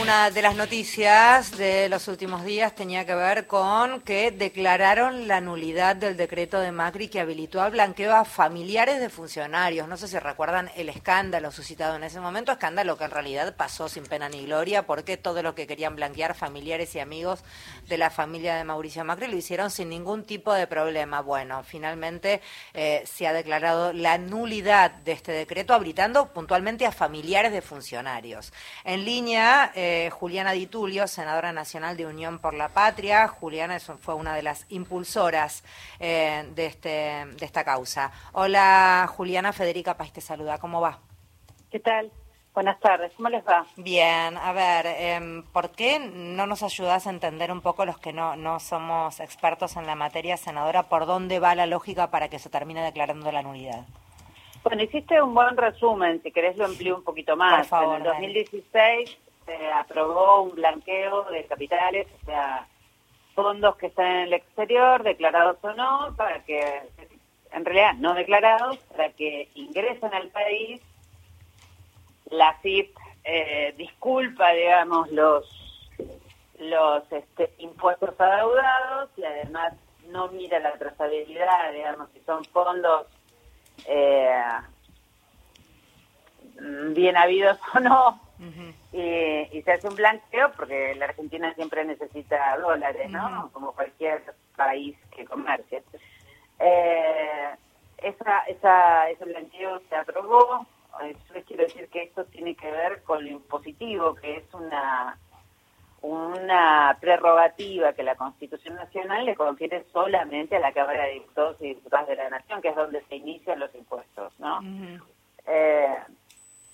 Una de las noticias de los últimos días tenía que ver con que declararon la nulidad del decreto de Macri que habilitó al blanqueo a familiares de funcionarios. No sé si recuerdan el escándalo suscitado en ese momento, escándalo que en realidad pasó sin pena ni gloria, porque todo lo que querían blanquear familiares y amigos de la familia de Mauricio Macri lo hicieron sin ningún tipo de problema. Bueno, finalmente eh, se ha declarado la nulidad de este decreto, habilitando puntualmente a familiares de funcionarios. En línea. Eh, Juliana Di Tulio, senadora nacional de Unión por la Patria. Juliana fue una de las impulsoras eh, de, este, de esta causa. Hola Juliana, Federica Paz te saluda. ¿Cómo va? ¿Qué tal? Buenas tardes, ¿cómo les va? Bien, a ver, eh, ¿por qué no nos ayudas a entender un poco los que no, no somos expertos en la materia, senadora, por dónde va la lógica para que se termine declarando la nulidad? Bueno, hiciste un buen resumen, si querés lo amplío un poquito más. Por favor, en el 2016 se aprobó un blanqueo de capitales, o sea, fondos que están en el exterior, declarados o no, para que, en realidad no declarados, para que ingresen al país. La CIP eh, disculpa, digamos, los los este, impuestos adeudados y además no mira la trazabilidad, digamos, si son fondos eh, bien habidos o no, y, se hace un blanqueo porque la Argentina siempre necesita dólares, ¿no? Como cualquier país que comercie. Eh, esa, esa, ese blanqueo se aprobó. Yo quiero decir que esto tiene que ver con lo impositivo, que es una una prerrogativa que la Constitución Nacional le confiere solamente a la Cámara de Diputados y Diputadas de la Nación, que es donde se inician los impuestos, ¿no? eh,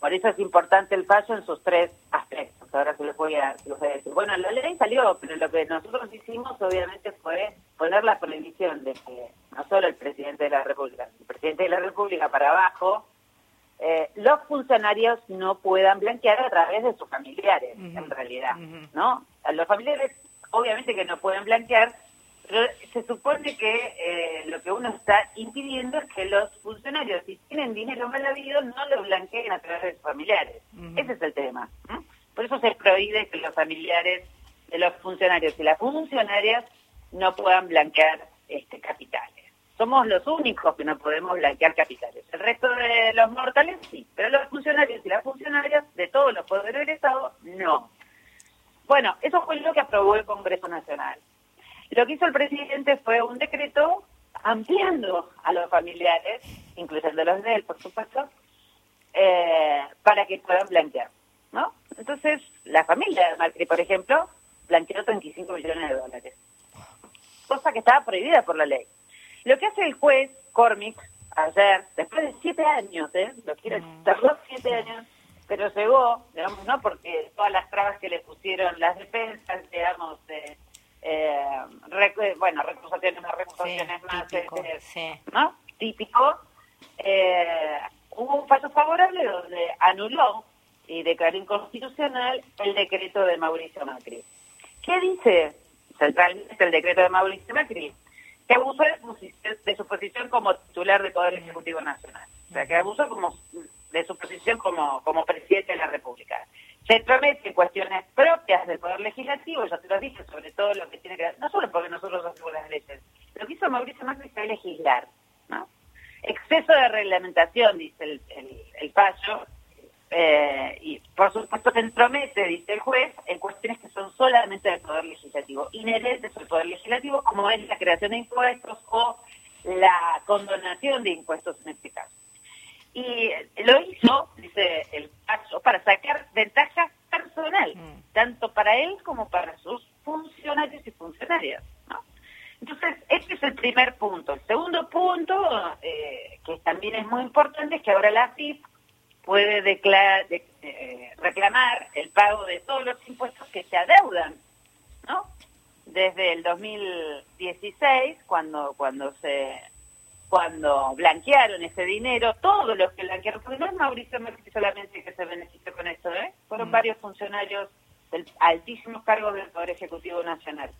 por eso es importante el fallo en sus tres aspectos. Ahora se los voy a, decir. Bueno, la ley salió, pero lo que nosotros hicimos obviamente fue poner la prohibición de que no solo el presidente de la República, el presidente de la República para abajo, eh, los funcionarios no puedan blanquear a través de sus familiares, en realidad, ¿no? Los familiares obviamente que no pueden blanquear pero se supone que eh, lo que uno está impidiendo es que los funcionarios, si tienen dinero mal habido, no lo blanqueen a través de sus familiares. Ese es el tema. Por eso se prohíbe que los familiares de los funcionarios y las funcionarias no puedan blanquear este, capitales. Somos los únicos que no podemos blanquear capitales. El resto de los mortales sí, pero los funcionarios y las funcionarias de todos los poderes del Estado no. Bueno, eso fue lo que aprobó el Congreso Nacional. Lo que hizo el presidente fue un decreto ampliando a los familiares, incluyendo los de él, por supuesto, eh, para que puedan blanquear, ¿no? Entonces, la familia de Macri, por ejemplo, blanqueó 35 millones de dólares, cosa que estaba prohibida por la ley. Lo que hace el juez Cormick ayer, después de siete años, ¿eh? Lo quiero tardó siete años, pero llegó, digamos, ¿no? Porque todas las trabas que le pusieron las defensas, digamos, de eh, bueno, recusaciones, no recusaciones más, típico, este, ¿no? Típico. Eh, hubo un fallo favorable donde anuló y declaró inconstitucional el decreto de Mauricio Macri. ¿Qué dice centralmente el decreto de Mauricio Macri? Que abusó de su, posición como titular del Poder Ejecutivo Nacional. O sea, que abusó como de su posición como, como presidente de la República se promete cuestiones propias del Poder Legislativo, ya te lo dije, sobre todo lo que tiene que ver, no solo porque nosotros hacemos las leyes, lo que hizo Mauricio Macri fue legislar, ¿no? Exceso de reglamentación, dice el, el, fallo, eh, y por supuesto se entromete, dice el juez, en cuestiones que son solamente del Poder Legislativo, inherentes al Poder Legislativo, como es la creación de impuestos o la condonación de impuestos en este caso. Y lo hizo, el caso, para sacar ventaja personal, mm. tanto para él como para sus funcionarios y funcionarias. ¿no? Entonces, este es el primer punto. El segundo punto, eh, que también es muy importante, es que ahora la CIF puede declarar, eh, reclamar el pago de todos los impuestos que se adeudan, ¿no? Desde el 2016, cuando, cuando se cuando blanquearon ese dinero, todos los que blanquearon, porque no es Mauricio Macri solamente que se benefició con esto, ¿eh? fueron mm. varios funcionarios del altísimos cargos del Poder Ejecutivo Nacional.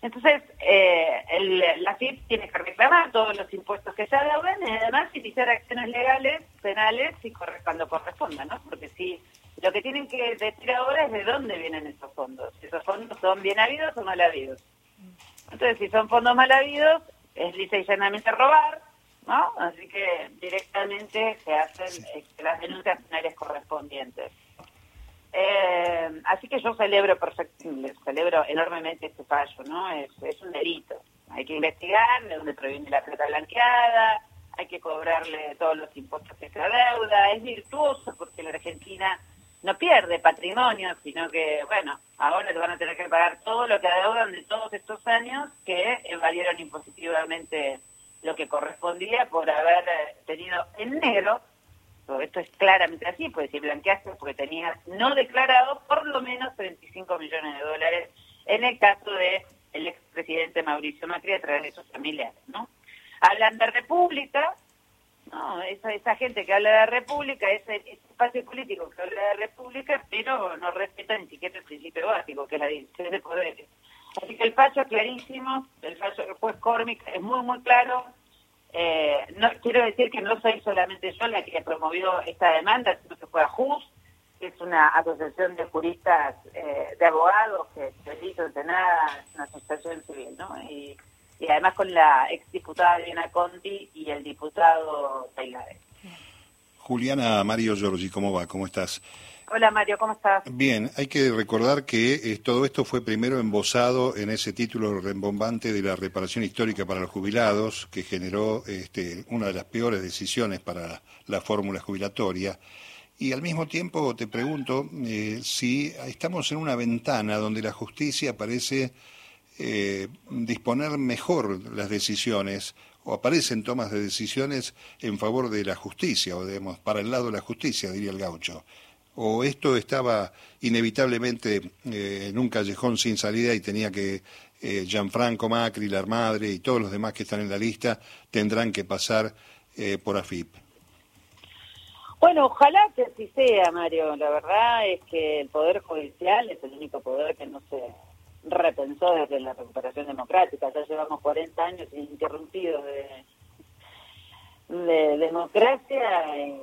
Entonces, eh, el, la FIP tiene que reclamar todos los impuestos que se adeudan y además iniciar acciones legales, penales, y cuando corresponda, ¿no? Porque si Lo que tienen que decir ahora es de dónde vienen esos fondos. ¿Esos fondos son bien habidos o mal habidos? Entonces, si son fondos mal habidos, es lisa y llanamente robar, ¿no? Así que directamente se hacen este, las denuncias penales correspondientes. Eh, así que yo celebro celebro enormemente este fallo, ¿no? Es, es un delito. Hay que investigar de dónde proviene la plata blanqueada, hay que cobrarle todos los impuestos que se deuda, es virtuoso porque la Argentina no pierde patrimonio, sino que, bueno, ahora le van a tener que pagar todo lo que adeudan de todos estos años que evadieron impositivamente lo que correspondía por haber eh, tenido en negro, esto es claramente así, pues si blanqueaste porque tenías no declarado por lo menos 35 millones de dólares en el caso de el expresidente Mauricio Macri a través de sus familiares, ¿no? Hablan de república, no, esa, esa gente que habla de república, ese, espacio político que habla de república, pero no respeta ni siquiera el principio básico, que es la división de poderes. Así que el fallo es clarísimo, el fallo del juez Cormic es muy, muy claro. Eh, no Quiero decir que no soy solamente yo la que promovió esta demanda, sino que fue a JUS, que es una asociación de juristas, eh, de abogados, que delito de nada, una asociación civil, ¿no? Y y además con la exdiputada Elena Conti y el diputado Taylare. Juliana Mario Giorgi, ¿cómo va? ¿Cómo estás? Hola Mario, ¿cómo estás? Bien, hay que recordar que eh, todo esto fue primero embosado en ese título rembombante de la reparación histórica para los jubilados, que generó este, una de las peores decisiones para la fórmula jubilatoria. Y al mismo tiempo te pregunto eh, si estamos en una ventana donde la justicia parece eh, disponer mejor las decisiones o aparecen tomas de decisiones en favor de la justicia o digamos para el lado de la justicia diría el gaucho o esto estaba inevitablemente eh, en un callejón sin salida y tenía que eh, Gianfranco Macri, la madre y todos los demás que están en la lista tendrán que pasar eh, por AFIP. Bueno, ojalá que así sea, Mario. La verdad es que el Poder Judicial es el único poder que no se repensó desde la recuperación democrática. Ya llevamos 40 años ininterrumpidos de, de democracia. Y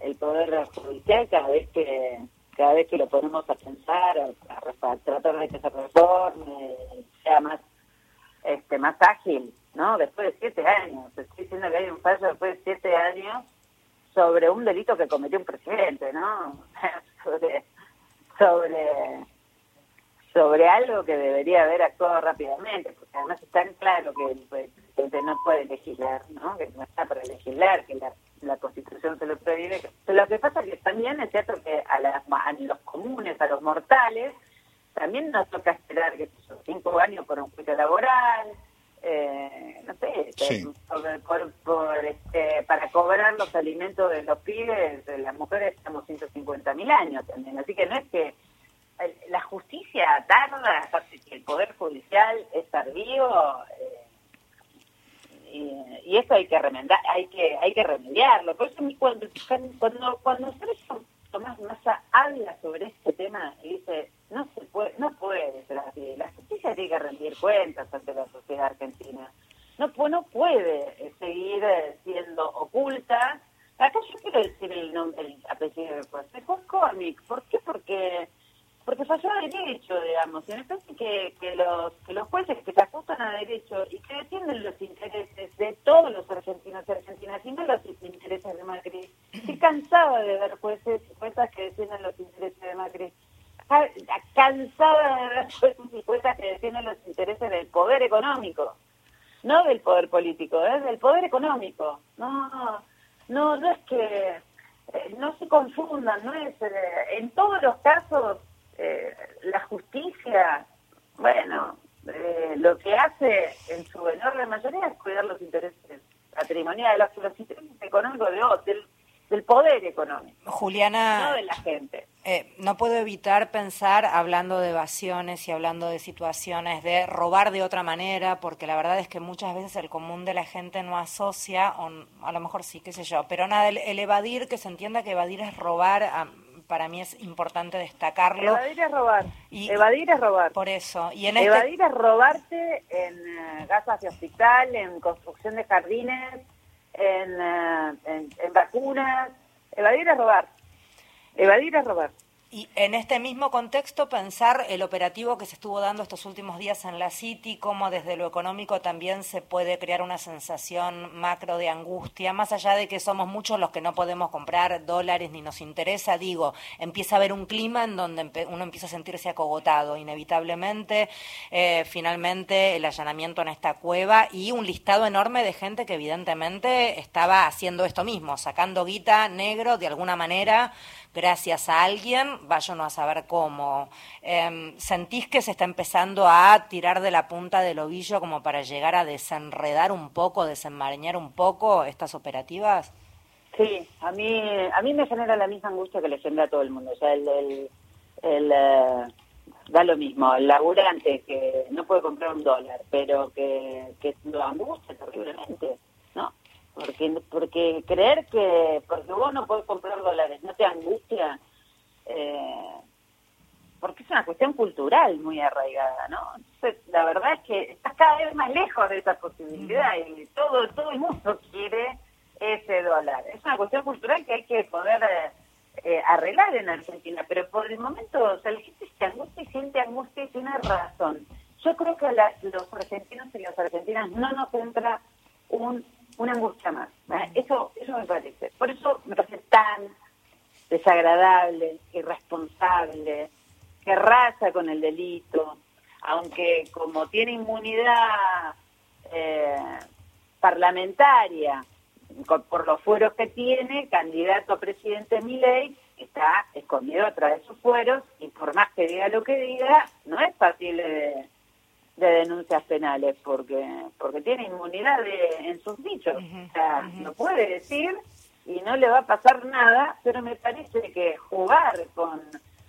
el poder judicial cada vez que cada vez que lo ponemos a pensar, a, tratar de que se reforme, sea más este más ágil, ¿no? Después de siete años, estoy diciendo que hay un fallo después de siete años sobre un delito que cometió un presidente, ¿no? sobre sobre sobre algo que debería haber actuado rápidamente, porque además es tan claro que el presidente no puede legislar, ¿no? que no está para legislar, que la, Constitución se lo prohíbe. Pero lo que pasa es que también es cierto que a, las, a los comunes, a los mortales, también nos toca esperar que cinco años por un juicio laboral, eh, no sé, por, este, para cobrar los alimentos de los pibes, de las mujeres estamos 150 mil años también. Así que no es que la justicia tarda, el poder judicial es tardío eh, y, esto hay que remendar, hay que hay que remediarlo. Por eso cuando cuando cuando Tomás Massa habla sobre este tema y dice no se puede no puede ser así, la justicia tiene que rendir cuentas ante la sociedad argentina. No, no puede seguir siendo oculta. Acá yo quiero decir el, nombre, el apellido del juez. El juez ¿Por qué? Porque porque falló a derecho, digamos. Y me parece que, que, los, que los jueces que se ajustan a derecho y que defienden los intereses de todos los argentinos y argentinas, y no los intereses de Macri. Estoy cansada de ver jueces y juezas que defienden los intereses de Macri. Cansada de ver jueces y juezas que defienden los intereses del poder económico. No del poder político, es del poder económico. No, no, no es que eh, no se confundan, no es eh, en todos los casos eh, la justicia, bueno, eh, lo que hace en su enorme mayoría es cuidar los intereses patrimoniales, los, intereses económicos de, del, del poder económico. Juliana. No de la gente. Eh, no puedo evitar pensar, hablando de evasiones y hablando de situaciones de robar de otra manera, porque la verdad es que muchas veces el común de la gente no asocia, o a lo mejor sí, qué sé yo, pero nada, el, el evadir, que se entienda que evadir es robar. A, para mí es importante destacarlo. Evadir es robar. Y, Evadir es robar. Por eso. Y en este Evadir es robarte en uh, gasas de hospital, en construcción de jardines, en, eh, en, vacunas. Evadir es robar. Evadir es robar. Y en este mismo contexto pensar el operativo que se estuvo dando estos últimos días en la City, cómo desde lo económico también se puede crear una sensación macro de angustia, más allá de que somos muchos los que no podemos comprar dólares ni nos interesa, digo, empieza a haber un clima en donde uno empieza a sentirse acogotado inevitablemente, eh, finalmente el allanamiento en esta cueva y un listado enorme de gente que evidentemente estaba haciendo esto mismo, sacando guita negro de alguna manera gracias a alguien, vaya no a saber cómo. Em, ¿Sentís que se está empezando a tirar de la punta del ovillo como para llegar a desenredar un poco, desenmarañar un poco estas operativas? Sí, a mí, a mí me genera la misma angustia que le genera a todo el mundo. O sea, el, el, eh, da lo mismo, el laburante que no puede comprar un dólar, pero que, que lo angustia terriblemente porque, porque creer que porque vos no podés comprar dólares no te angustia, eh, porque es una cuestión cultural muy arraigada, ¿no? la verdad es que estás cada vez más lejos de esa posibilidad y todo, todo el mundo quiere ese dólar. Es una cuestión cultural que hay que poder eh, eh, arreglar en Argentina, pero por el momento, o sea, la gente se angustia y siente angustia y tiene razón. Yo creo que a los argentinos y las argentinas no nos entra un una angustia más. Eso, eso me parece. Por eso me parece tan desagradable, irresponsable, que raza con el delito, aunque como tiene inmunidad eh, parlamentaria, por los fueros que tiene, candidato a presidente Milei está escondido atrás de sus fueros y por más que diga lo que diga, no es fácil de, de denuncias penales porque porque tiene inmunidad en sus dichos. o sea, lo puede decir y no le va a pasar nada, pero me parece que jugar con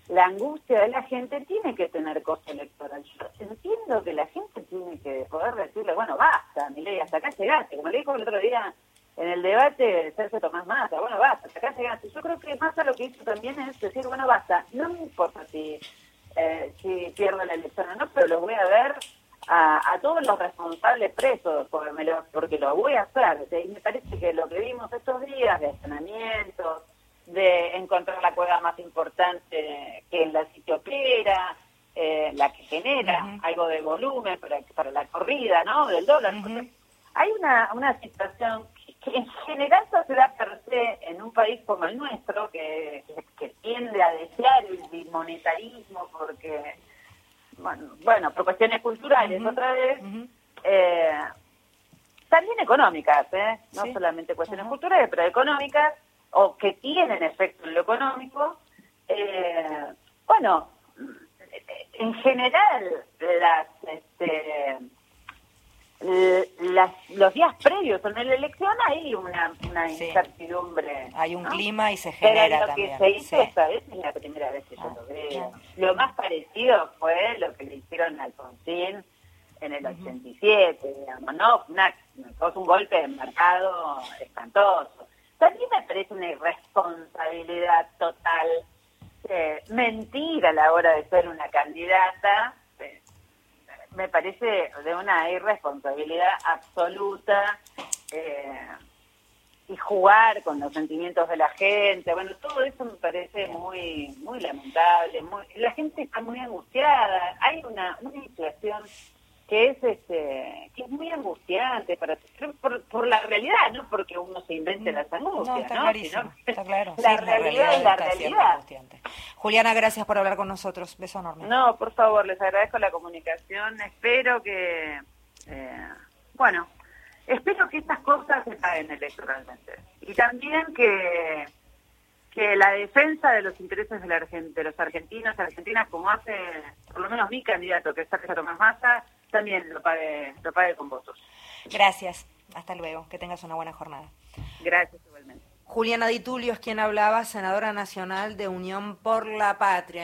la angustia de la gente tiene que tener costo electoral. Yo entiendo que la gente tiene que poder decirle, bueno, basta, ley hasta acá llegaste. Como le dijo el otro día en el debate Sergio Tomás Massa, bueno, basta, hasta acá llegaste. Yo creo que Massa lo que hizo también es decir, bueno, basta, no me importa si, eh, si pierdo la elección o no, pero lo voy a ver a, todos los responsables presos, porque, me lo, porque lo voy a hacer. y me parece que lo que vimos estos días de allanamientos, de encontrar la cueva más importante que es la sitiopera, eh, la que genera algo de volumen para, para la corrida ¿no? del dólar. Hay una, una situación que, en general se da per se en un país como el nuestro, que, que tiende a desear el monetarismo porque bueno, bueno, por cuestiones culturales otra vez, eh, también económicas, ¿eh? no solamente cuestiones culturales, pero económicas, o que tienen efecto en lo económico. Eh, bueno, en general, las, este, las, los días previos a la elección hay una, una incertidumbre. Hay un clima y se genera Pero lo que se hizo esta vez es la primera vez que yo lo veo. Lo más parecido fue lo que le hicieron a Alfonsín en el 87, digamos, ¿no? Una, un golpe de mercado espantoso. También me parece una irresponsabilidad total, eh, mentir a la hora de ser una candidata, me parece de una irresponsabilidad absoluta eh, y jugar con los sentimientos de la gente. Bueno, todo eso me parece muy muy lamentable. Muy, la gente está muy angustiada. Hay una, una inflación que es este que es muy angustiante para por, por la realidad no porque uno se invente las angustias no, está clarísimo, está claro. la, realidad, es la realidad. Juliana gracias por hablar con nosotros. Beso enorme. No por favor les agradezco la comunicación. Espero que eh, bueno espero que estas cosas se paguen electoralmente. Y también que que la defensa de los intereses de, la, de los argentinos argentinas, como hace por lo menos mi candidato, que es Sergio Tomás Massa, también lo pague, lo pague con votos. Gracias. Hasta luego. Que tengas una buena jornada. Gracias igualmente. Juliana Di Tulio es quien hablaba, senadora nacional de Unión por la Patria.